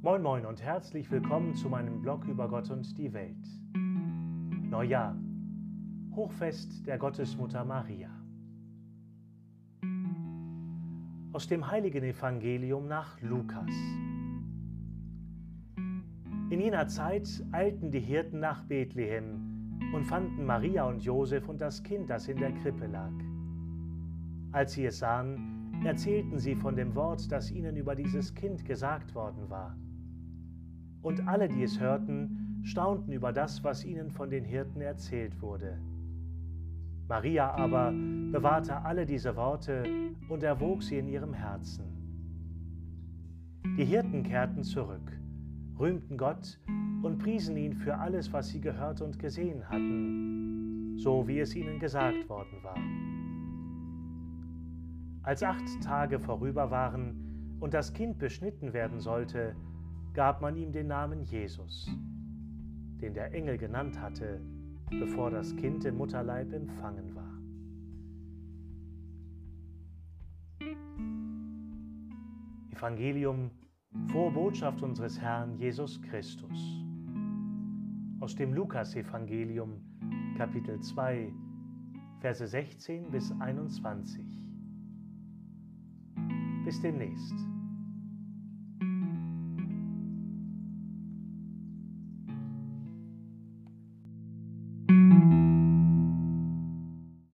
Moin Moin und herzlich willkommen zu meinem Blog über Gott und die Welt. Neujahr. Hochfest der Gottesmutter Maria. Aus dem heiligen Evangelium nach Lukas. In jener Zeit eilten die Hirten nach Bethlehem und fanden Maria und Josef und das Kind, das in der Krippe lag. Als sie es sahen, erzählten sie von dem Wort, das ihnen über dieses Kind gesagt worden war. Und alle, die es hörten, staunten über das, was ihnen von den Hirten erzählt wurde. Maria aber bewahrte alle diese Worte und erwog sie in ihrem Herzen. Die Hirten kehrten zurück, rühmten Gott und priesen ihn für alles, was sie gehört und gesehen hatten, so wie es ihnen gesagt worden war. Als acht Tage vorüber waren und das Kind beschnitten werden sollte, gab man ihm den Namen Jesus, den der Engel genannt hatte, bevor das Kind im Mutterleib empfangen war. Evangelium Frohe Botschaft unseres Herrn Jesus Christus. Aus dem Lukas-Evangelium, Kapitel 2, Verse 16 bis 21. Bis demnächst.